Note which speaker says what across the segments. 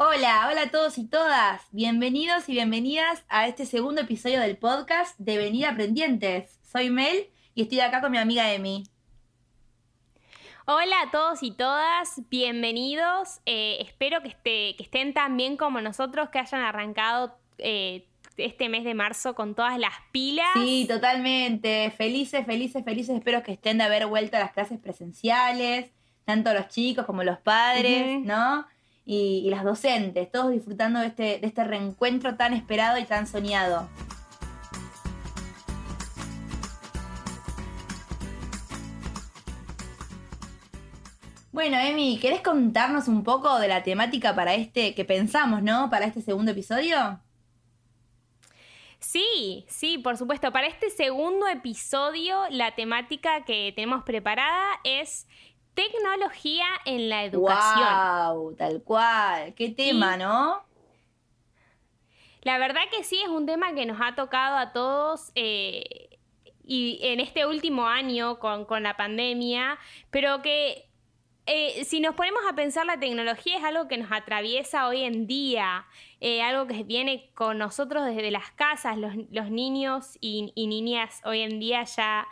Speaker 1: Hola, hola a todos y todas. Bienvenidos y bienvenidas a este segundo episodio del podcast de Venir Aprendientes. Soy Mel y estoy acá con mi amiga Emi.
Speaker 2: Hola a todos y todas, bienvenidos. Eh, espero que, esté, que, estén tan bien como nosotros, que hayan arrancado eh, este mes de marzo con todas las pilas.
Speaker 1: Sí, totalmente. Felices, felices, felices. Espero que estén de haber vuelto a las clases presenciales, tanto los chicos como los padres, ¿no? Y, las docentes, todos disfrutando de este, de este reencuentro tan esperado y tan soñado. Bueno, Emi, ¿querés contarnos un poco de la temática para este que pensamos, ¿no? Para este segundo episodio.
Speaker 2: Sí, sí, por supuesto. Para este segundo episodio, la temática que tenemos preparada es tecnología en la educación.
Speaker 1: ¡Wow! Tal cual. Qué tema, ¿no?
Speaker 2: La verdad que sí, es un tema que nos ha tocado a todos. Eh, y en este último año con, la pandemia, pero que eh, si nos ponemos a pensar, la tecnología es algo que nos atraviesa hoy en día, eh, algo que viene con nosotros desde las casas, los, niños y, y, niñas hoy en día ya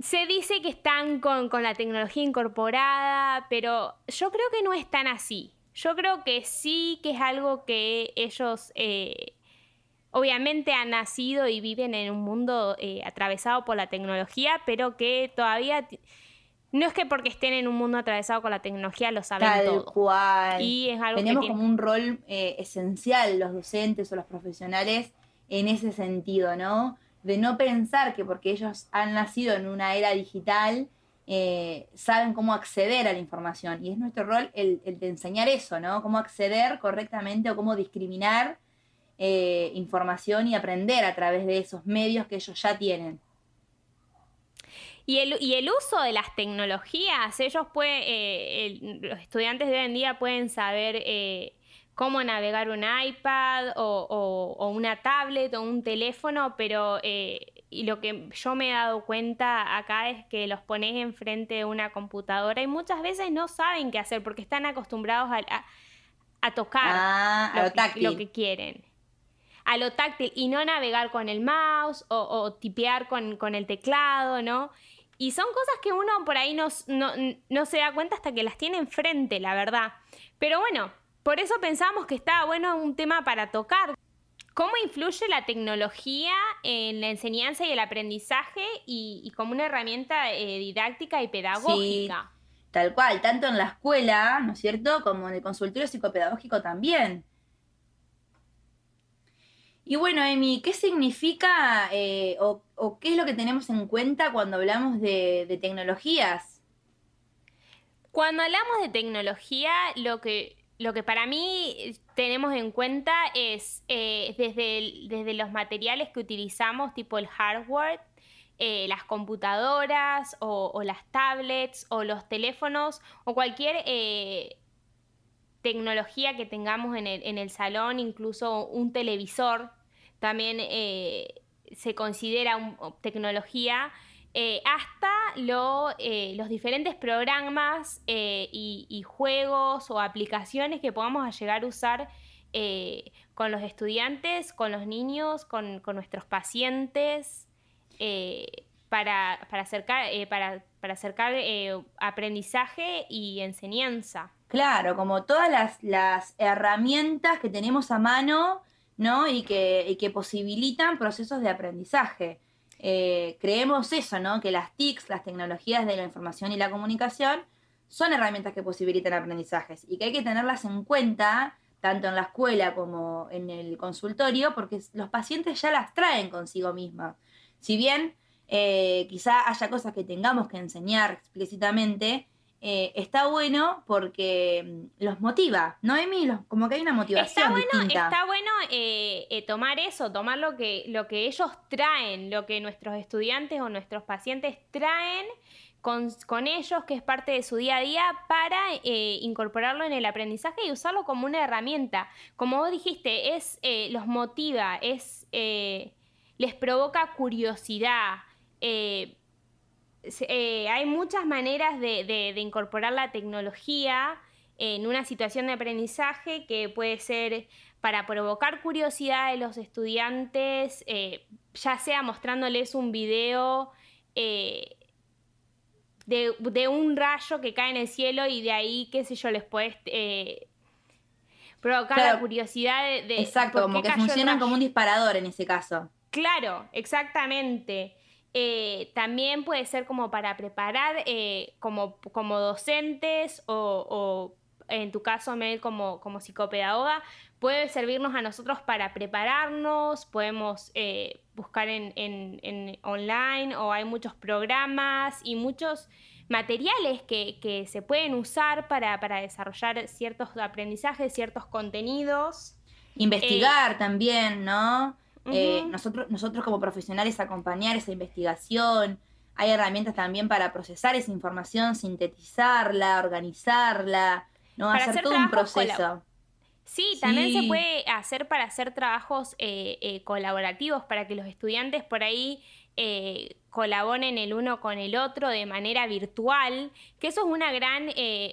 Speaker 2: se dice que están con, la tecnología incorporada, pero yo creo que no es tan así. Yo creo que sí que es algo que ellos eh, obviamente han nacido y viven en un mundo eh, atravesado por la tecnología, pero que todavía no es que porque estén en un mundo atravesado con la tecnología lo saben
Speaker 1: Tal cual. Y es algo Tenemos como un rol eh, esencial los docentes o los profesionales en ese sentido, ¿no? De no pensar que porque ellos han nacido en una era digital, eh, saben cómo acceder a la información. Y es nuestro rol el, de enseñar eso, ¿no? Cómo acceder correctamente o cómo discriminar eh, información y aprender a través de esos medios que ellos ya tienen.
Speaker 2: Y el, y el uso de las tecnologías, ellos pueden, eh, los estudiantes de hoy en día pueden saber cómo navegar un iPad o, una tablet o un teléfono, pero eh, y lo que yo me he dado cuenta acá es que los pones enfrente de una computadora y muchas veces no saben qué hacer porque están acostumbrados a, tocar
Speaker 1: ah,
Speaker 2: lo, que, quieren. A lo táctil y no navegar con el mouse o, tipear con, el teclado, ¿no? Y son cosas que uno por ahí no, no se da cuenta hasta que las tiene enfrente, la verdad. Pero bueno, por eso pensamos que estaba bueno un tema para tocar. ¿Cómo influye la tecnología en la enseñanza y el aprendizaje y, como una herramienta eh, didáctica y pedagógica?
Speaker 1: Sí, tal cual, tanto en la escuela, ¿no es cierto?, como en el consultorio psicopedagógico también. Y bueno, Emi, ¿qué significa eh, o, qué es lo que tenemos en cuenta cuando hablamos de tecnologías?
Speaker 2: Cuando hablamos de tecnología, lo que lo que para mí tenemos en cuenta es eh, desde, desde los materiales que utilizamos, tipo el hardware, eh, las computadoras o, las tablets o los teléfonos o cualquier eh, tecnología que tengamos en el, en el, salón, incluso un televisor, también se considera tecnología. Eh, hasta eh, los diferentes programas eh, y, juegos o aplicaciones que podamos llegar a usar con los estudiantes, con los niños, con, nuestros pacientes, para, acercar, para, acercar aprendizaje y enseñanza.
Speaker 1: Claro, como todas las, herramientas que tenemos a mano ¿no? y, que, y que posibilitan procesos de aprendizaje. Eh, creemos eso, ¿no? Que las TICs, las tecnologías de la información y la comunicación, son herramientas que posibilitan aprendizajes y que hay que tenerlas en cuenta tanto en la escuela como en el consultorio, porque los pacientes ya las traen consigo mismas. Si bien eh, quizá haya cosas que tengamos que enseñar explícitamente, eh, está bueno porque mm, los motiva, ¿no, Emi? como que hay una motivación.
Speaker 2: Está bueno, Está bueno eh, eh, tomar eso, tomar lo que, lo que ellos traen, lo que nuestros estudiantes o nuestros pacientes traen con, ellos, que es parte de su día a día, para incorporarlo en el aprendizaje y usarlo como una herramienta. Como vos dijiste, es los motiva, es les provoca curiosidad. Eh, hay muchas maneras de, incorporar la tecnología en una situación de aprendizaje que puede ser para provocar curiosidad de los estudiantes, eh, ya sea mostrándoles un video eh, de, un rayo que cae en el cielo y de ahí, qué sé yo, les puedes eh, provocar la curiosidad de...
Speaker 1: exacto, como que funcionan como un disparador en ese caso.
Speaker 2: Claro, exactamente. Eh, también puede ser como para preparar eh, como, como docentes o, en tu caso, Mel, como, como psicopedagoga, puede servirnos a nosotros para prepararnos, podemos eh, buscar en, en, online o hay muchos programas y muchos materiales que, se pueden usar para, desarrollar ciertos aprendizajes, ciertos contenidos.
Speaker 1: Investigar también, ¿no? Eh, nosotros, nosotros como profesionales acompañar esa investigación. Hay herramientas también para procesar esa información, sintetizarla, organizarla, ¿no? hacer, todo un proceso.
Speaker 2: Sí, también se puede hacer para hacer trabajos eh, eh, colaborativos, para que los estudiantes por ahí colaboren el uno con el otro de manera virtual, que eso es una gran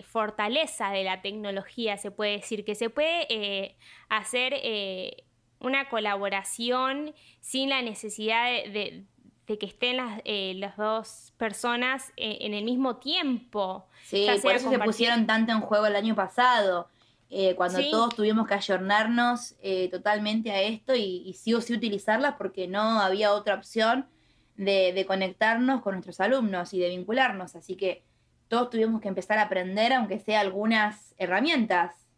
Speaker 2: fortaleza de la tecnología, se puede decir, que se puede hacer una colaboración sin la necesidad de, que estén las, eh, las dos personas eh, en el mismo tiempo.
Speaker 1: Sí, por eso se pusieron tanto en juego el año pasado, eh, cuando todos tuvimos que ayornarnos totalmente a esto y, y, sí o sí utilizarlas porque no había otra opción de, de conectarnos con nuestros alumnos y de vincularnos. Así que todos tuvimos que empezar a aprender, aunque sea algunas herramientas.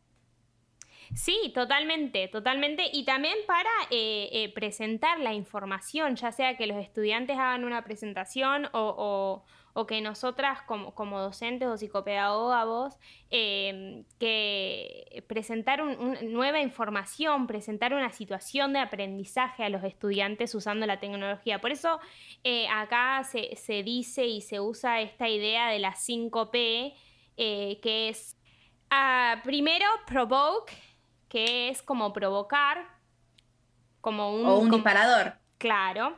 Speaker 2: Sí, totalmente, totalmente. Y también para eh, eh, presentar la información, ya sea que los estudiantes hagan una presentación o, que nosotras como, docentes o psicopedagogas, em, que presentar una nueva información, presentar una situación de aprendizaje a los estudiantes usando la tecnología. Por eso eh, acá se, se, dice y se usa esta idea de la 5P, que es ah, primero provoke que es como provocar, como un...
Speaker 1: O un disparador.
Speaker 2: Claro.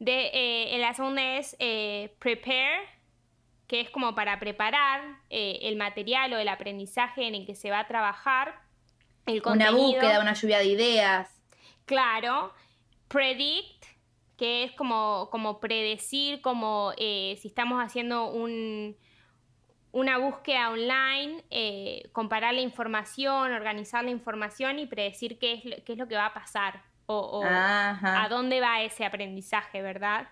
Speaker 2: De, eh, la segunda es eh, prepare, que es como para preparar eh, el material o el aprendizaje en el que se va a trabajar. El
Speaker 1: Una búsqueda, una lluvia de ideas.
Speaker 2: Claro. Predict, que es como, como predecir, como si estamos haciendo un, una búsqueda online, eh, comparar la información, organizar la información y predecir qué es, qué es lo que va a pasar o, a dónde va ese aprendizaje, ¿verdad?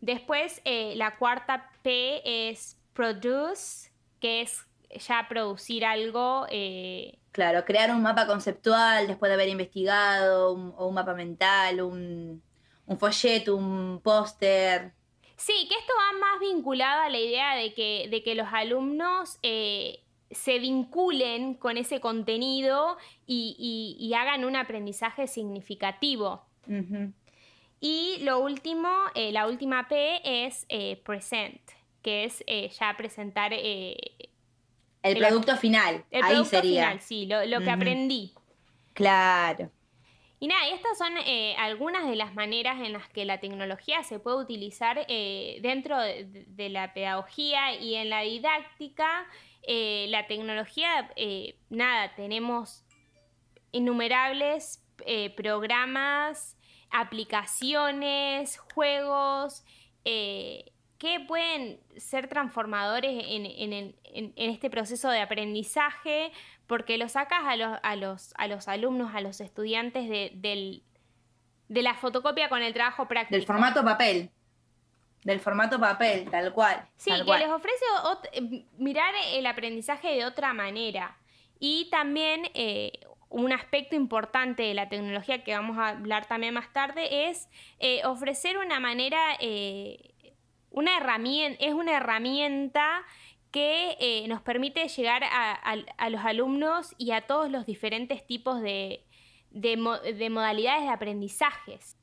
Speaker 2: Después, eh, la cuarta P es produce, que es ya producir algo. Eh,
Speaker 1: claro, crear un mapa conceptual después de haber investigado, o un mapa mental, un, un folleto, un póster.
Speaker 2: Sí, que esto va más vinculado a la idea de que, de que los alumnos eh, se vinculen con ese contenido y, hagan un aprendizaje significativo. Y lo último, eh, la última P es eh, present, que es ya presentar... el,
Speaker 1: producto final.
Speaker 2: El
Speaker 1: Ahí
Speaker 2: producto
Speaker 1: sería.
Speaker 2: final, sí, lo, que aprendí.
Speaker 1: Claro.
Speaker 2: Y nada, estas son eh, algunas de las maneras en las que la tecnología se puede utilizar eh, dentro de, la pedagogía y en la didáctica. Eh, la tecnología, nada, tenemos innumerables programas, aplicaciones, juegos que pueden ser transformadores en, este proceso de aprendizaje, porque lo sacas a los, a los, a los alumnos, a los estudiantes de, la fotocopia con el trabajo práctico.
Speaker 1: Del formato papel. Del formato papel, tal cual.
Speaker 2: Sí, que les ofrece eh, mirar el aprendizaje de otra manera. Y también eh, un aspecto importante de la tecnología que vamos a hablar también más tarde es eh, ofrecer una manera una herramienta, es una herramienta que eh, nos permite llegar a, los alumnos y a todos los diferentes tipos de, modalidades de aprendizajes.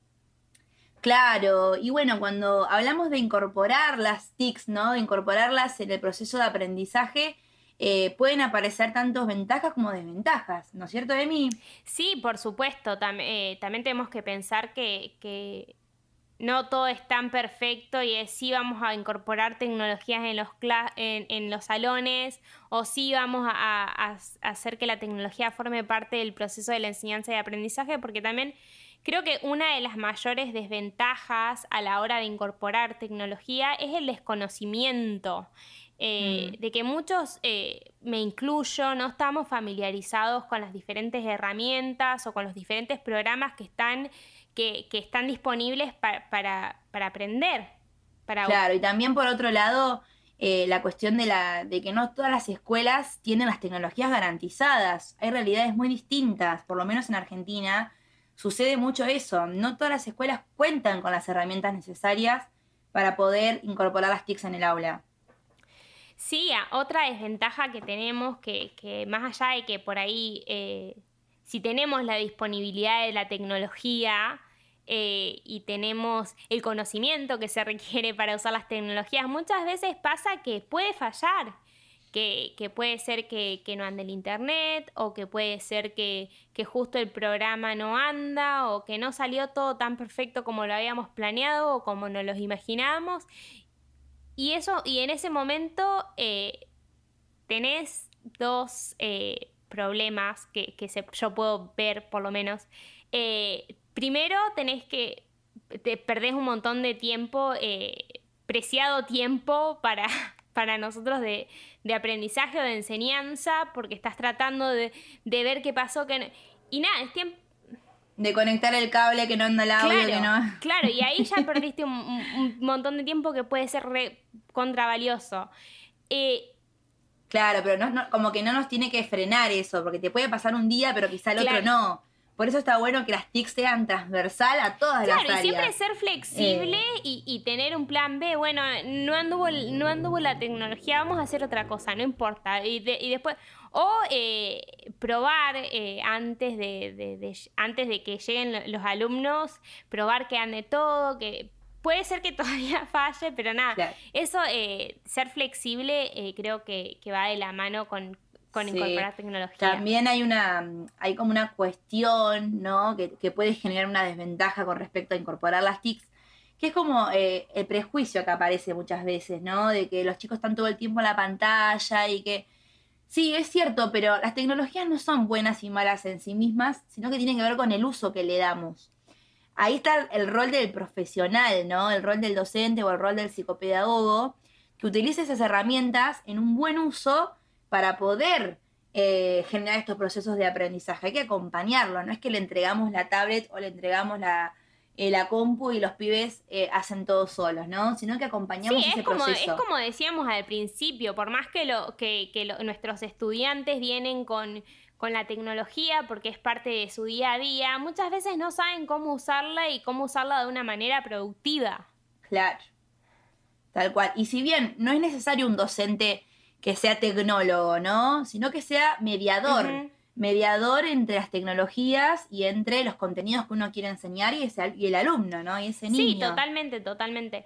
Speaker 1: Claro, y bueno, cuando hablamos de incorporar las TICs, ¿no? De incorporarlas en el proceso de aprendizaje, eh, pueden aparecer tantos ventajas como desventajas, ¿no es cierto, Emi?
Speaker 2: Sí, por supuesto. Eh, también tenemos que pensar que no todo es tan perfecto y es sí vamos a incorporar tecnologías en los, en, los salones o sí vamos a, hacer que la tecnología forme parte del proceso de la enseñanza y aprendizaje, porque también creo que una de las mayores desventajas a la hora de incorporar tecnología es el desconocimiento. Eh, mm. de que muchos, eh, me incluyo, no estamos familiarizados con las diferentes herramientas o con los diferentes programas que están que, están disponibles para, aprender. Para...
Speaker 1: Claro, y también por otro lado, eh, la cuestión de, la, de que no todas las escuelas tienen las tecnologías garantizadas. Hay realidades muy distintas, por lo menos en Argentina sucede mucho eso. No todas las escuelas cuentan con las herramientas necesarias para poder incorporar las TICs en el aula.
Speaker 2: Sí, otra desventaja que tenemos, que, que más allá de que por ahí eh, si tenemos la disponibilidad de la tecnología eh, y tenemos el conocimiento que se requiere para usar las tecnologías, muchas veces pasa que puede fallar. Que, puede ser que, no ande el internet o que puede ser que, justo el programa no anda o que no salió todo tan perfecto como lo habíamos planeado o como nos lo imaginábamos. Y eso, y en ese momento eh, tenés dos eh, problemas que, yo puedo ver por lo menos. Eh, primero tenés que, te perdés un montón de tiempo, eh, preciado tiempo para, para nosotros de, aprendizaje o de enseñanza, porque estás tratando de, ver qué pasó, que y nada, es tiempo...
Speaker 1: De conectar el cable que no anda el audio,
Speaker 2: claro,
Speaker 1: no...
Speaker 2: Claro, y ahí ya perdiste un, montón de tiempo que puede ser re contravalioso. Eh,
Speaker 1: Claro, pero no, como que no nos tiene que frenar eso, porque te puede pasar un día, pero quizá el otro no. Por eso está bueno que las TIC sean transversal a todas las áreas. Claro,
Speaker 2: y siempre ser flexible eh. y, tener un plan B. Bueno, no anduvo, no anduvo la tecnología, vamos a hacer otra cosa, no importa. Y, después, o eh, probar eh, antes, de, antes de que lleguen los alumnos, probar que ande todo, que Puede ser que todavía falle, pero nada, eso, eh, ser flexible, eh, creo que, va de la mano con, incorporar tecnología.
Speaker 1: También hay una, hay como una cuestión, ¿no? Que, puede generar una desventaja con respecto a incorporar las TICs, que es como eh, el prejuicio que aparece muchas veces, ¿no? De que los chicos están todo el tiempo en la pantalla y que... Sí, es cierto, pero las tecnologías no son buenas y malas en sí mismas, sino que tienen que ver con el uso que le damos ahí está el rol del profesional, ¿no? El rol del docente o el rol del psicopedagogo, que utilice esas herramientas en un buen uso para poder eh, generar estos procesos de aprendizaje. Hay que acompañarlo, no es que le entregamos la tablet o le entregamos la, eh, la compu y los pibes eh, hacen todo solos, ¿no? Sino que acompañamos ese
Speaker 2: como,
Speaker 1: proceso.
Speaker 2: Es como decíamos al principio, por más que, lo, que, nuestros estudiantes vienen con con la tecnología porque es parte de su día a día, muchas veces no saben cómo usarla y cómo usarla de una manera productiva.
Speaker 1: Claro. Tal cual. Y si bien no es necesario un docente que sea tecnólogo, ¿no? Sino que sea mediador. Mediador entre las tecnologías y entre los contenidos que uno quiere enseñar y, ese, y el alumno, ¿no? Y ese niño.
Speaker 2: Sí, totalmente, totalmente.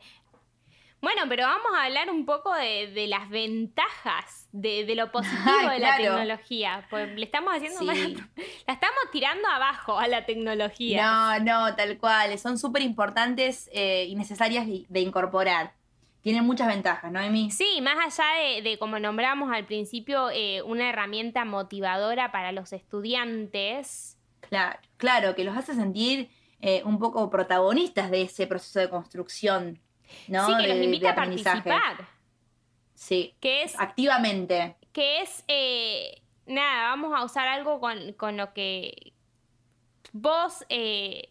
Speaker 2: Bueno, pero vamos a hablar un poco de, las ventajas, de, lo positivo de la tecnología. Pues le estamos haciendo la estamos tirando abajo a la tecnología.
Speaker 1: No, no, tal cual. Son súper importantes eh, y necesarias de, incorporar. Tienen muchas ventajas, ¿no, Emi?
Speaker 2: Sí, más allá de, como nombramos al principio, eh, una herramienta motivadora para los estudiantes.
Speaker 1: Claro, claro, que los hace sentir eh, un poco protagonistas de ese proceso de construcción ¿no?
Speaker 2: Sí, que los invita a participar.
Speaker 1: Sí.
Speaker 2: Que es.
Speaker 1: Activamente.
Speaker 2: Que es. Eh, nada, vamos a usar algo con, lo que vos eh,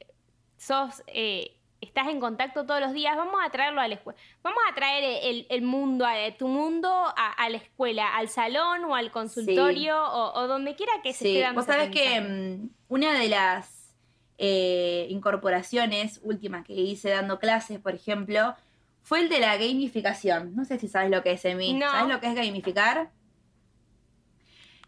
Speaker 2: sos. Eh, estás en contacto todos los días, vamos a traerlo a la escuela. Vamos a traer el, mundo, tu mundo a, la escuela, al salón o al consultorio o, donde quiera que se esté dando.
Speaker 1: Vos sabés que mm, una de las incorporaciones últimas que hice dando clases, por ejemplo, fue el de la gamificación. No sé si sabes lo que es, Emi. ¿Sabes lo que es gamificar?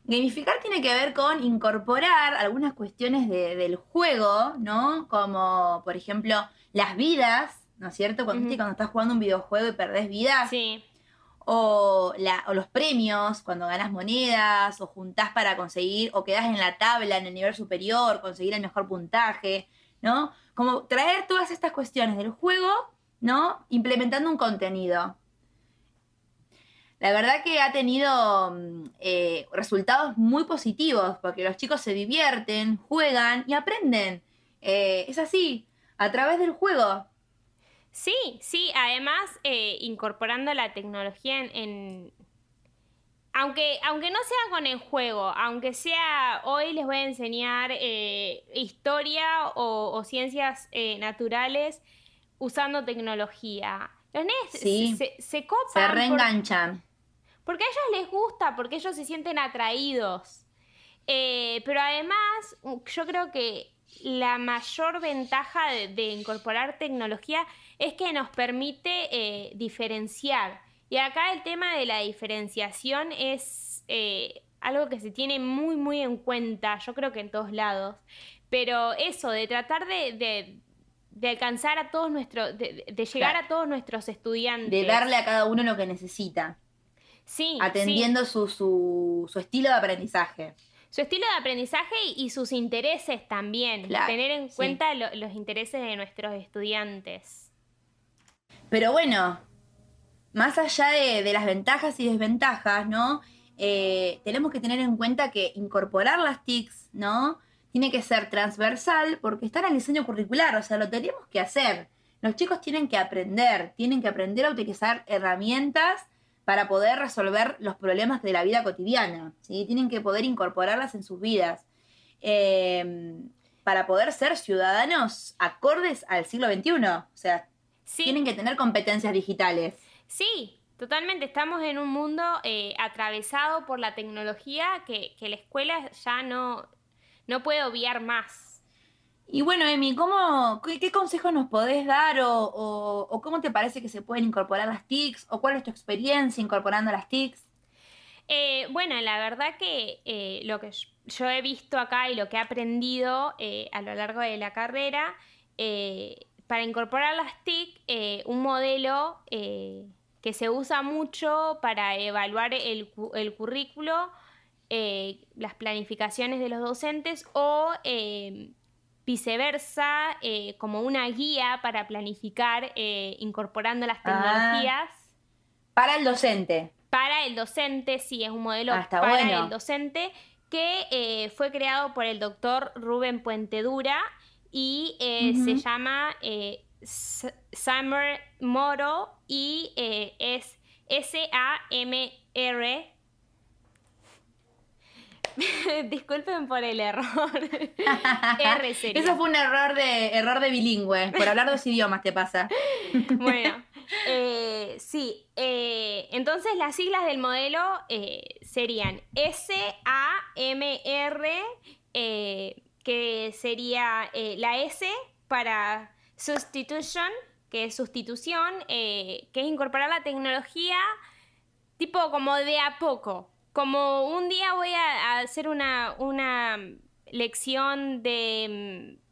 Speaker 1: Gamificar tiene que ver con incorporar algunas cuestiones del juego, ¿no? Como, por ejemplo, las vidas, ¿no es cierto? Cuando, cuando estás jugando un videojuego y perdés vidas.
Speaker 2: Sí.
Speaker 1: O, o, los premios, cuando ganas monedas, o juntás para conseguir, o quedás en la tabla en el nivel superior, conseguir el mejor puntaje. ¿no? Como traer todas estas cuestiones del juego, ¿no? Implementando un contenido. La verdad que ha tenido mm, eh, resultados muy positivos porque los chicos se divierten, juegan y aprenden. Eh, es así, a través del juego.
Speaker 2: Sí, sí, además eh, incorporando la tecnología en, aunque, aunque no sea con el juego, aunque sea hoy les voy a enseñar historia o, ciencias naturales usando tecnología. Los nenes se, se, copan.
Speaker 1: Se reenganchan.
Speaker 2: Porque a ellos les gusta, porque ellos se sienten atraídos. Eh, pero además, yo creo que la mayor ventaja de, incorporar tecnología es que nos permite eh, diferenciar. Y acá el tema de la diferenciación es eh, algo que se tiene muy, muy en cuenta, yo creo que en todos lados. Pero eso, de tratar de, alcanzar a todos nuestros, de, llegar a todos nuestros estudiantes.
Speaker 1: De darle a cada uno lo que necesita.
Speaker 2: Sí.
Speaker 1: Atendiendo Su, su, estilo de aprendizaje.
Speaker 2: Su estilo de aprendizaje y sus intereses también. tener en cuenta los intereses de nuestros estudiantes.
Speaker 1: Pero bueno, más allá de, las ventajas y desventajas, ¿no? Eh, tenemos que tener en cuenta que incorporar las TICs, ¿no? Tiene que ser transversal porque está en el diseño curricular, o sea, lo tenemos que hacer. Los chicos tienen que aprender, tienen que aprender a utilizar herramientas para poder resolver los problemas de la vida cotidiana. ¿sí? Tienen que poder incorporarlas en sus vidas. Em, para poder ser ciudadanos acordes al siglo XXI. O sea, tienen que tener competencias digitales.
Speaker 2: Sí, totalmente. Estamos en un mundo eh, atravesado por la tecnología que, que la escuela ya no, no puede obviar más.
Speaker 1: Y bueno, Emi, ¿cómo, qué, consejos nos podés dar o, cómo te parece que se pueden incorporar las TICs o cuál es tu experiencia incorporando las TICs?
Speaker 2: Eh, bueno, la verdad que eh, lo que yo he visto acá y lo que he aprendido eh, a lo largo de la carrera, para incorporar las TIC, un modelo que se usa mucho para evaluar el, el currículo, las planificaciones de los docentes o viceversa, eh, como una guía para planificar eh, incorporando las ah. tecnologías.
Speaker 1: para el docente.
Speaker 2: Para el docente, sí, es un modelo ah, para el docente que eh, fue creado por el doctor Rubén Puentedura y se llama Summer Moro y es S-A-M-R Disculpen por el error.
Speaker 1: R Eso fue un error de, error de bilingüe. Por hablar dos idiomas te pasa.
Speaker 2: bueno, eh, sí. Eh, entonces las siglas del modelo eh, serían S-A-M-R, que sería la S para substitution, que es sustitución, que es incorporar la tecnología tipo como de a poco como un día voy a, hacer una, lección de mm,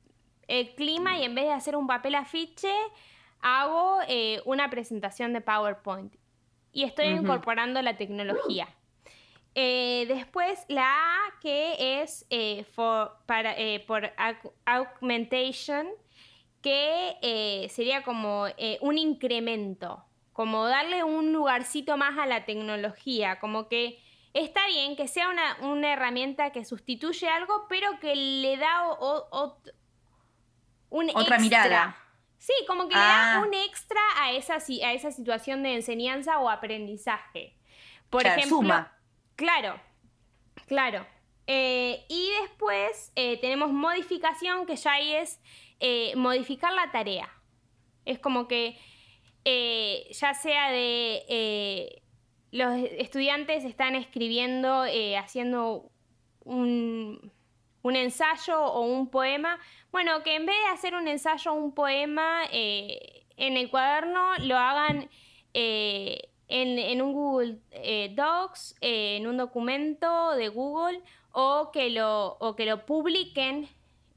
Speaker 2: el clima y en vez de hacer un papel afiche, hago eh, una presentación de PowerPoint. Y estoy incorporando la tecnología. Eh, después la A que es eh, para, por augmentation, que sería como un incremento, como darle un lugarcito más a la tecnología, como que está bien que sea una, herramienta que sustituye algo, pero que le da un
Speaker 1: otra mirada.
Speaker 2: Sí, como que le da ah. un extra a esa, a esa situación de enseñanza o aprendizaje. Por ejemplo, suma. claro, claro. Eh, y después eh, tenemos modificación, que ya ahí es eh, modificar la tarea. Es como que ya sea de los estudiantes están escribiendo, eh, haciendo un, ensayo o un poema. Bueno, que en vez de hacer un ensayo o un poema eh, en el cuaderno, lo hagan eh, en, un Google Docs, en un documento de Google, o que lo, o que lo publiquen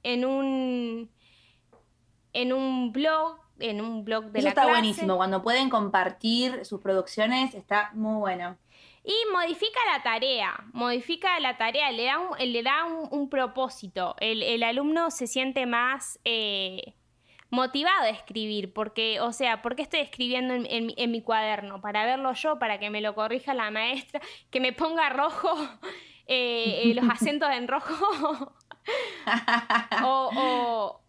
Speaker 2: en un, en un blog en un blog de
Speaker 1: Eso está buenísimo, cuando pueden compartir sus producciones, está muy bueno.
Speaker 2: Y modifica la tarea, modifica la tarea, le da un, le da un, propósito. El, alumno se siente más eh, motivado a escribir, porque, o sea, ¿por qué estoy escribiendo en, mi cuaderno? Para verlo yo, para que me lo corrija la maestra, que me ponga rojo, eh, eh, los acentos en rojo. o, o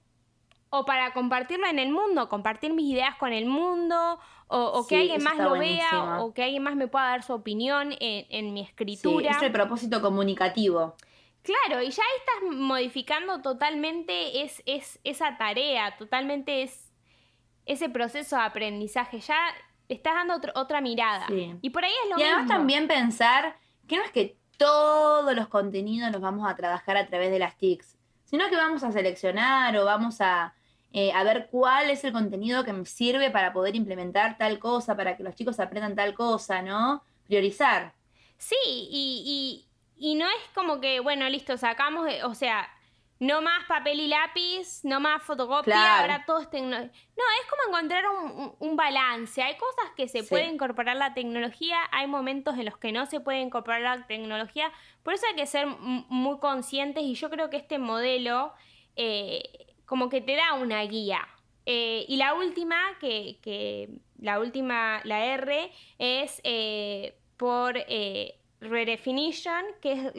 Speaker 2: para compartirlo en el mundo, compartir mis ideas con el mundo, o, que alguien más lo vea, o que alguien más me pueda dar su opinión en, mi escritura.
Speaker 1: Sí, es el propósito comunicativo.
Speaker 2: Claro, y ya estás modificando totalmente es, es, esa tarea, totalmente es ese proceso de aprendizaje, ya estás dando otra mirada. Y por ahí es lo mismo.
Speaker 1: Y además también pensar que no es que todos los contenidos los vamos a trabajar a través de las TICs, sino que vamos a seleccionar o vamos a eh, a ver cuál es el contenido que me sirve para poder implementar tal cosa, para que los chicos aprendan tal cosa, ¿no? Priorizar.
Speaker 2: Sí, y, y, no es como que, bueno, listo, sacamos, o sea, no más papel y lápiz, no más fotocopia, ahora todo es tecnología. No, es como encontrar un, balance. Hay cosas que se puede incorporar la tecnología, hay momentos en los que no se puede incorporar la tecnología, por eso hay que ser muy conscientes y yo creo que este modelo... Eh, como que te da una guía. Eh, y la última, que, la última, la R, es eh, por eh, redefinition, que es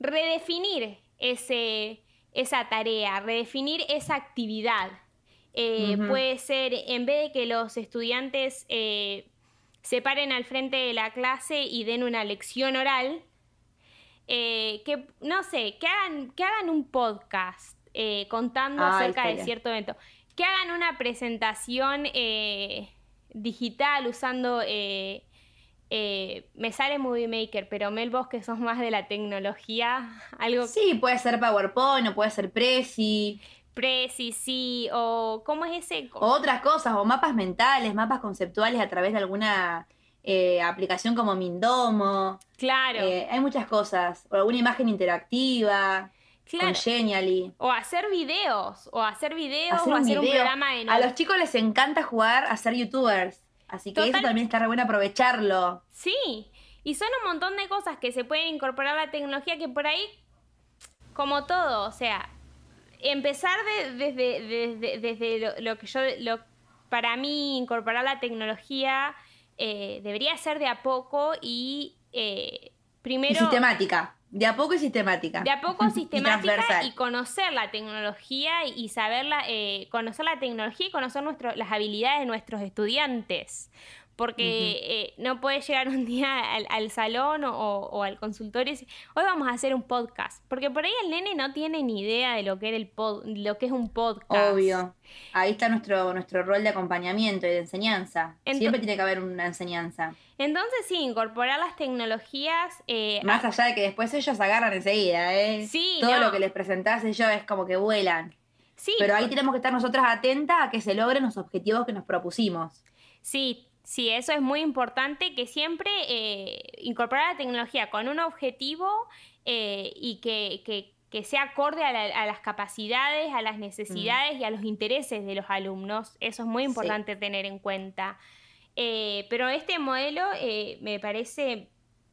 Speaker 2: redefinir ese, esa tarea, redefinir esa actividad. Puede ser, en vez de que los estudiantes se paren al frente de la clase y den una lección oral, que, no sé, que hagan, que hagan un podcast eh, contando ah, acerca de cierto evento. Que hagan una presentación eh, digital usando... Eh, me sale Movie Maker, pero Mel, vos que sos más de la tecnología, algo...
Speaker 1: Sí, puede ser PowerPoint o puede ser Prezi.
Speaker 2: Prezi, sí, o ¿cómo es ese?
Speaker 1: otras cosas, o mapas mentales, mapas conceptuales a través de alguna aplicación como Mindomo.
Speaker 2: Claro.
Speaker 1: hay muchas cosas, o alguna imagen interactiva. Claro.
Speaker 2: O hacer videos, o hacer videos, o hacer un programa de
Speaker 1: A los chicos les encanta jugar a ser youtubers. Así que eso también está re bueno aprovecharlo.
Speaker 2: Sí, y son un montón de cosas que se pueden incorporar a la tecnología que por ahí, como todo, o sea, empezar desde, desde, lo, que yo, lo, para mí, incorporar la tecnología eh, debería ser de a poco y eh, primero... Y
Speaker 1: sistemática. De a poco y sistemática.
Speaker 2: De a poco sistemática y, conocer la tecnología y saberla, eh, conocer la tecnología y conocer nuestro, las habilidades de nuestros estudiantes porque eh, no puedes llegar un día al, salón o, al consultorio y decir, hoy vamos a hacer un podcast, porque por ahí el nene no tiene ni idea de lo que, el lo que es un podcast.
Speaker 1: Obvio. Ahí está nuestro, nuestro rol de acompañamiento y de enseñanza. Siempre tiene que haber una enseñanza.
Speaker 2: Entonces sí, incorporar las tecnologías... Eh,
Speaker 1: Más allá de que después ellos agarran enseguida, ¿eh? Sí. Todo lo que les presentás ellos es como que vuelan. Sí. Pero ahí tenemos que estar nosotras atentas a que se logren los objetivos que nos propusimos.
Speaker 2: Sí, Sí, eso es muy importante, que siempre eh, incorporar la tecnología con un objetivo eh, y que, sea acorde a, las capacidades, a las necesidades y a los intereses de los alumnos. Eso es muy importante tener en cuenta. Eh, pero este modelo me parece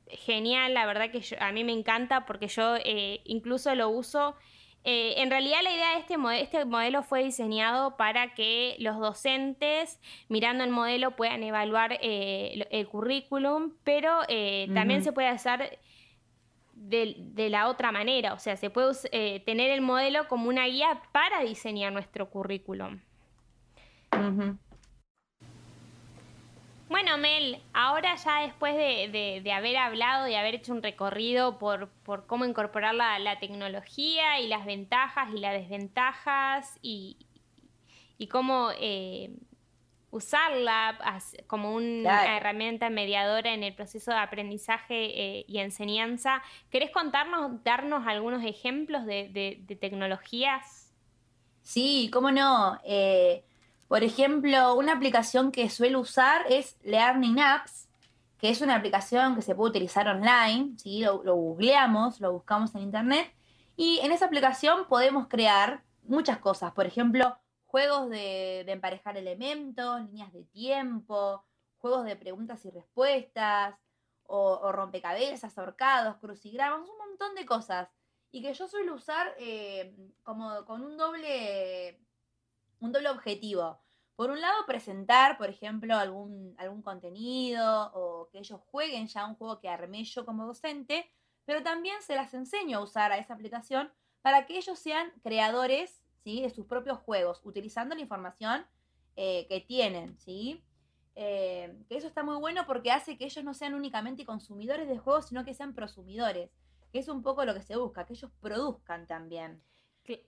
Speaker 2: genial, la verdad que a mí me encanta porque yo incluso lo uso eh, en realidad la idea de este, este modelo fue diseñado para que los docentes, mirando el modelo, puedan evaluar eh, el currículum, pero eh, también se puede hacer de, la otra manera, o sea, se puede tener el modelo como una guía para diseñar nuestro currículum. Bueno, Mel, ahora ya después de, haber hablado, de haber hecho un recorrido por, cómo incorporar la, tecnología y las ventajas y las desventajas y, cómo eh, usarla como una herramienta mediadora en el proceso de aprendizaje eh, y enseñanza, ¿querés contarnos, darnos algunos ejemplos de, tecnologías?
Speaker 1: Sí, cómo no. Eh, por ejemplo, una aplicación que suelo usar es Learning Apps, que es una aplicación que se puede utilizar online, ¿sí? lo, googleamos, lo buscamos en internet, y en esa aplicación podemos crear muchas cosas, por ejemplo, juegos de, emparejar elementos, líneas de tiempo, juegos de preguntas y respuestas, o, rompecabezas, ahorcados, crucigramas, un montón de cosas. Y que yo suelo usar eh, como con un doble, un doble objetivo. Por un lado, presentar, por ejemplo, algún, algún contenido o que ellos jueguen ya un juego que armé yo como docente, pero también se las enseño a usar a esa aplicación para que ellos sean creadores ¿sí? de sus propios juegos, utilizando la información eh, que tienen, ¿sí? Eh, que eso está muy bueno porque hace que ellos no sean únicamente consumidores de juegos, sino que sean prosumidores, que es un poco lo que se busca, que ellos produzcan también.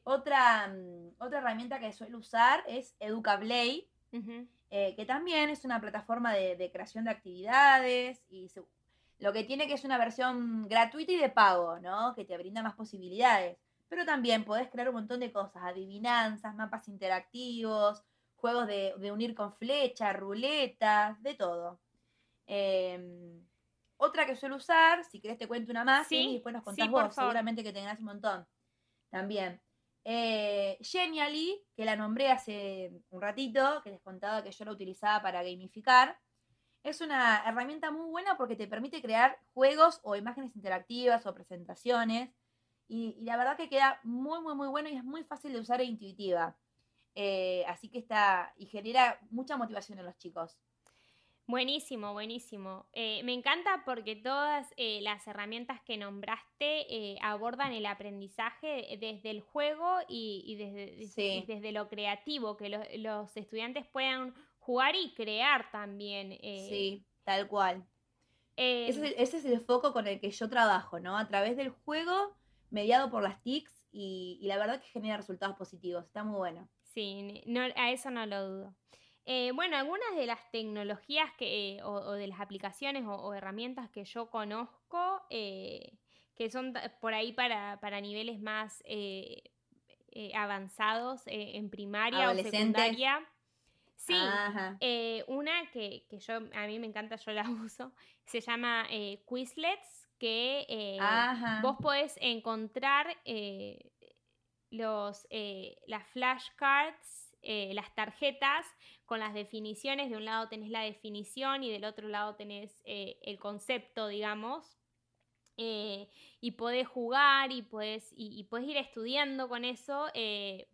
Speaker 1: Otra, mm, otra herramienta que suelo usar es EducaPlay, eh, que también es una plataforma de, creación de actividades y lo que tiene que es una versión gratuita y de pago, ¿no? Que te brinda más posibilidades. Pero también podés crear un montón de cosas, adivinanzas, mapas interactivos, juegos de, unir con flecha, ruletas, de todo. Em, otra que suelo usar, si querés te cuento una más, y después nos contás vos, seguramente que tengas un montón. También. Eh, Genially, que la nombré hace un ratito, que les contaba que yo la utilizaba para gamificar. Es una herramienta muy buena porque te permite crear juegos o imágenes interactivas o presentaciones. Y, la verdad que queda muy, muy, muy bueno y es muy fácil de usar e intuitiva. Eh, así que está y genera mucha motivación en los chicos.
Speaker 2: Buenísimo, buenísimo. Eh, me encanta porque todas eh, las herramientas que nombraste abordan el aprendizaje desde el juego y, desde, desde, lo creativo, que los estudiantes puedan jugar y crear también.
Speaker 1: sí, tal cual. Ese es, el, foco con el que yo trabajo, ¿no? A través del juego, mediado por las TICs, y, y la verdad que genera resultados positivos. Está muy bueno.
Speaker 2: Sí, no, a eso no lo dudo. Eh, bueno, algunas de las tecnologías que, eh, o, de las aplicaciones o, herramientas que yo conozco, eh, que son por ahí para, niveles más avanzados en primaria o secundaria. Sí, una que, yo a mí me encanta, yo la uso, se llama Quizlets, que vos podés encontrar los, las flashcards, eh, las tarjetas con las definiciones. De un lado tenés la definición y del otro lado tenés eh, el concepto, digamos. y podés jugar y podés, y, ir estudiando con eso.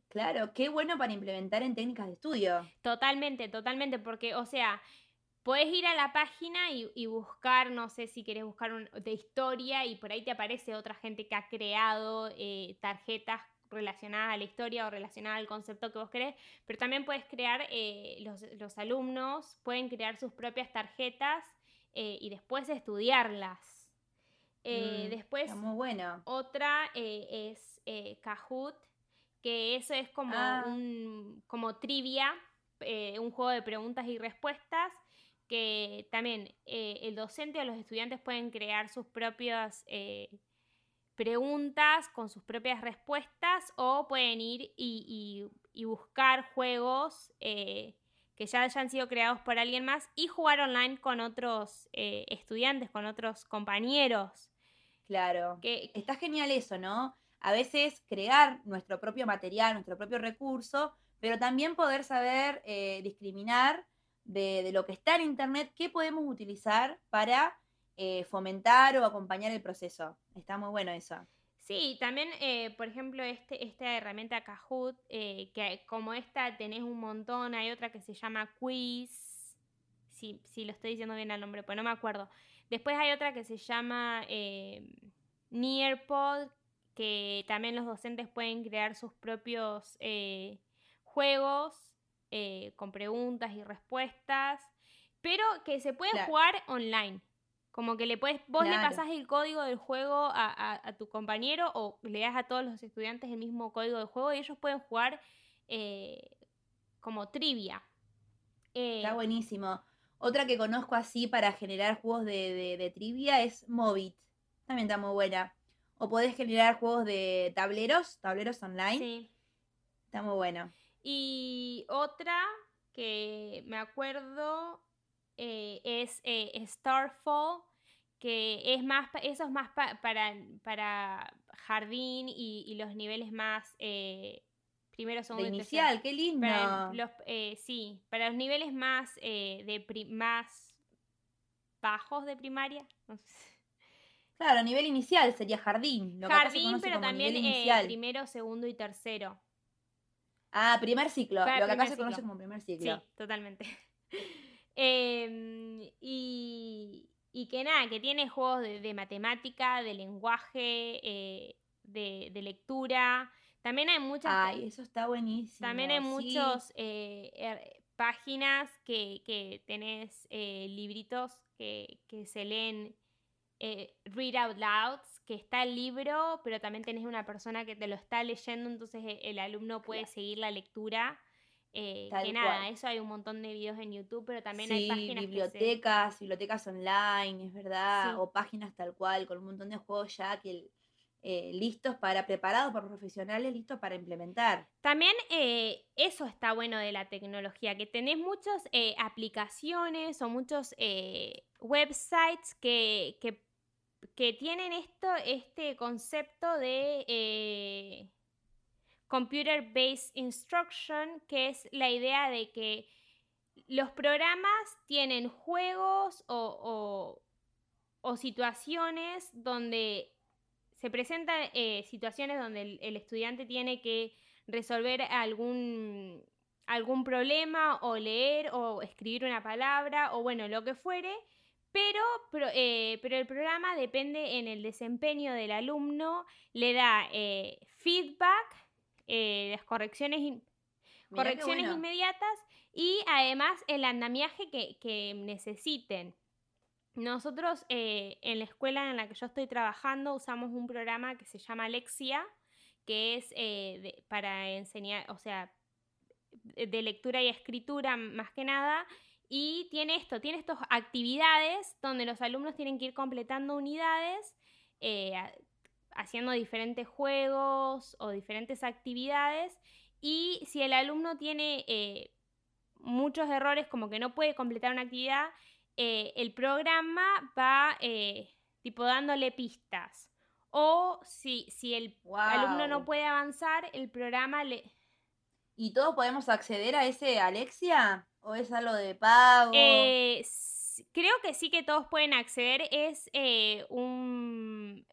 Speaker 1: claro, qué bueno para implementar en técnicas de estudio.
Speaker 2: Totalmente, totalmente, porque, o sea, Podés ir a la página y, buscar, no sé si querés buscar un, de historia y por ahí te aparece otra gente que ha creado tarjetas relacionada a la historia o relacionada al concepto que vos querés, pero también puedes crear, eh, los, alumnos pueden crear sus propias tarjetas eh, y después estudiarlas. Eh, mm, después,
Speaker 1: muy bueno.
Speaker 2: otra es Kahoot, que eso es como, ah. un, como trivia, un juego de preguntas y respuestas que también el docente o los estudiantes pueden crear sus propias preguntas con sus propias respuestas o pueden ir y, buscar juegos eh, que ya hayan sido creados por alguien más y jugar online con otros eh, estudiantes, con otros compañeros.
Speaker 1: Claro. Que, Está genial eso, ¿no? A veces crear nuestro propio material, nuestro propio recurso, pero también poder saber eh, discriminar de, de, lo que está en Internet, qué podemos utilizar para eh, fomentar o acompañar el proceso. Está muy bueno eso.
Speaker 2: Sí, también, eh, por ejemplo, este, esta herramienta Kahoot, eh, que como esta tenés un montón, hay otra que se llama Quiz, si, si lo estoy diciendo bien el nombre, pues no me acuerdo. Después hay otra que se llama Nearpod, que también los docentes pueden crear sus propios juegos con preguntas y respuestas, pero que se pueden jugar online. Como que le puedes, vos le pasás el código del juego a, tu compañero o le das a todos los estudiantes el mismo código del juego y ellos pueden jugar eh, como trivia.
Speaker 1: está eh, buenísimo. Otra que conozco así para generar juegos de, trivia es Movit. También está muy buena. O podés generar juegos de tableros, tableros online. Sí. Está muy bueno.
Speaker 2: Y otra que me acuerdo eh, es Starfall, que es más, eso es más para, para jardín y, los niveles más, eh, primero, segundo
Speaker 1: de inicial, qué lindo.
Speaker 2: los, eh, sí, para los niveles más, eh, de más bajos de primaria.
Speaker 1: Claro, nivel inicial sería jardín.
Speaker 2: jardín, pero también eh, primero, segundo y tercero.
Speaker 1: Ah, primer ciclo. lo que acá se conoce como primer ciclo.
Speaker 2: Sí, totalmente. Em, y, que nada, que tiene juegos de, matemática, de lenguaje, eh, de, lectura. También hay muchas.
Speaker 1: Ay, eso está buenísimo.
Speaker 2: También hay muchas eh, er, páginas que, que tenés eh, libritos que, que, se leen read out loud, que está el libro, pero también tenés una persona que te lo está leyendo, entonces el, alumno puede seguir la lectura. Eh, que nada, eso hay un montón de videos en YouTube, pero también hay páginas.
Speaker 1: Bibliotecas, bibliotecas online, es verdad, o páginas tal cual, con un montón de juegos ya que eh, listos para, preparados por profesionales, listos para implementar.
Speaker 2: También eh, eso está bueno de la tecnología, que tenés muchas aplicaciones o muchos websites que, que, que, tienen esto, este concepto de Computer Based Instruction, que es la idea de que los programas tienen juegos o, situaciones donde se presentan eh, situaciones donde el, estudiante tiene que resolver algún, algún problema o leer o escribir una palabra o bueno, lo que fuere, pero, eh, pero, el programa depende en el desempeño del alumno, le da eh, feedback eh, las correcciones, correcciones inmediatas y además el andamiaje que, necesiten. Nosotros eh, en la escuela en la que yo estoy trabajando usamos un programa que se llama Alexia, que es eh, para enseñar, o sea, de lectura y escritura más que nada, y tiene esto, tiene estas actividades donde los alumnos tienen que ir completando unidades, haciendo diferentes juegos o diferentes actividades y si el alumno tiene eh, muchos errores como que no puede completar una actividad, eh, el programa va eh, tipo dándole pistas. O si, si el alumno no puede avanzar, el programa le...
Speaker 1: ¿Y todos podemos acceder a ese Alexia? ¿O es algo de pago?
Speaker 2: creo que sí que todos pueden acceder. Es un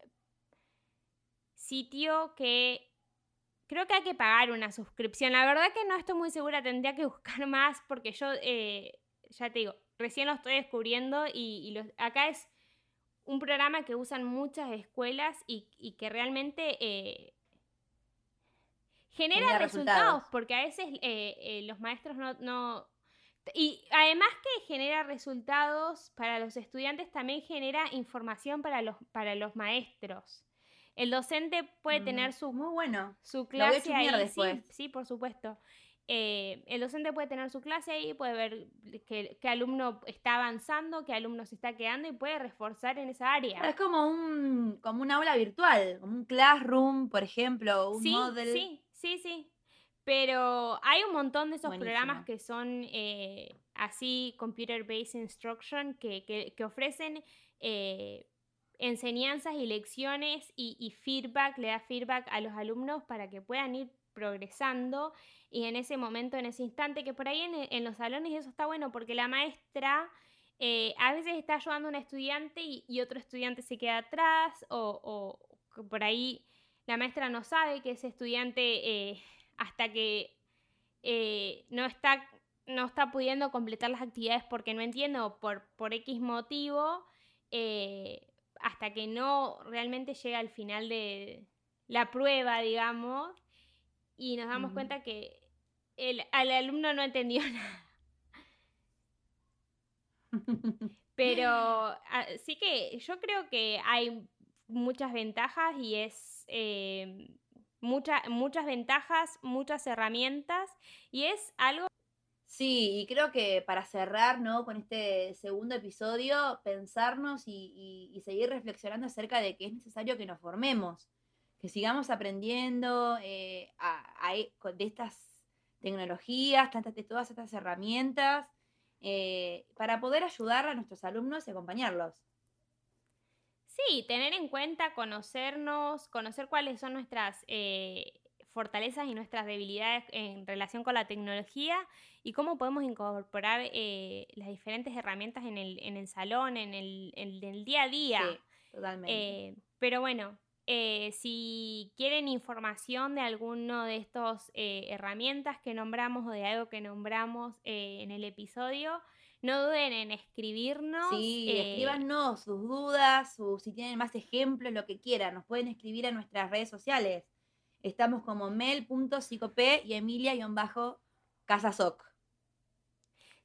Speaker 2: sitio que creo que hay que pagar una suscripción. La verdad que no estoy muy segura, tendría que buscar más porque yo, eh, ya te digo, recién lo estoy descubriendo y, acá es un programa que usan muchas escuelas y, que realmente eh, genera resultados, porque a veces eh, los maestros no, no... Y además que genera resultados para los estudiantes, también genera información para los, para los maestros. El docente puede tener su,
Speaker 1: Muy bueno.
Speaker 2: su clase ahí. Después. Sí, por supuesto. Eh, el docente puede tener su clase ahí, puede ver qué, alumno está avanzando, qué alumno se está quedando y puede reforzar en esa área.
Speaker 1: Es como un, como un aula virtual, como un classroom, por ejemplo, un
Speaker 2: sí, Sí, sí, sí. Pero hay un montón de esos programas que son eh, así, Computer Based Instruction, que, que, ofrecen eh, enseñanzas y lecciones y, feedback, le da feedback a los alumnos para que puedan ir progresando y en ese momento, en ese instante, que por ahí en, los salones eso está bueno porque la maestra eh, a veces está ayudando a un estudiante y, otro estudiante se queda atrás o, por ahí la maestra no sabe que ese estudiante eh, hasta que eh, no está no está pudiendo completar las actividades porque no entiende o por, por X motivo, hasta que no realmente llega al final de la prueba, digamos, y nos damos cuenta que el, alumno no entendió nada. Pero ah, sí que yo creo que hay muchas ventajas y es eh, muchas ventajas, muchas herramientas y es algo
Speaker 1: Sí, y creo que para cerrar, ¿no? Con este segundo episodio, pensarnos y, seguir reflexionando acerca de que es necesario que nos formemos, que sigamos aprendiendo eh, e, de estas tecnologías, tantas, de todas estas herramientas, eh, para poder ayudar a nuestros alumnos y acompañarlos.
Speaker 2: Sí, tener en cuenta, conocernos, conocer cuáles son nuestras eh, fortalezas y nuestras debilidades en relación con la tecnología y cómo podemos incorporar eh, las diferentes herramientas en el, en el salón, en el, en el, día a día.
Speaker 1: Sí, totalmente.
Speaker 2: Eh, pero bueno, eh, si quieren información de alguno de estos herramientas que nombramos o de algo que nombramos en el episodio, no duden en escribirnos.
Speaker 1: Sí, escríbanos sus dudas, si tienen más ejemplos, lo que quieran. Nos pueden escribir en nuestras redes sociales. Estamos como mel.psicop y emilia-casasoc.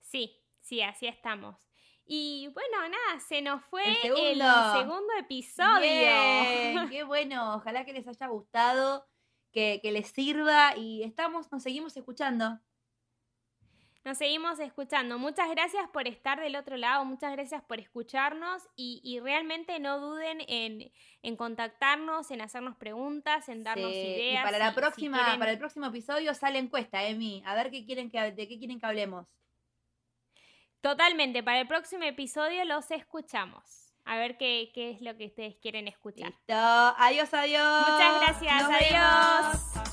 Speaker 2: Sí, sí, así estamos. Y bueno, nada, se nos fue el segundo, episodio.
Speaker 1: qué bueno, ojalá que les haya gustado, que, que les sirva y estamos, nos seguimos escuchando.
Speaker 2: Nos seguimos escuchando. Muchas gracias por estar del otro lado, muchas gracias por escucharnos y, realmente no duden en, contactarnos, en hacernos preguntas, en darnos ideas.
Speaker 1: Y para la próxima, para el próximo episodio sale encuesta, Emi, a ver qué quieren que, de qué quieren que hablemos.
Speaker 2: Totalmente, para el próximo episodio los escuchamos. A ver qué, qué es lo que ustedes quieren escuchar.
Speaker 1: Listo. Adiós, adiós.
Speaker 2: Muchas gracias, adiós.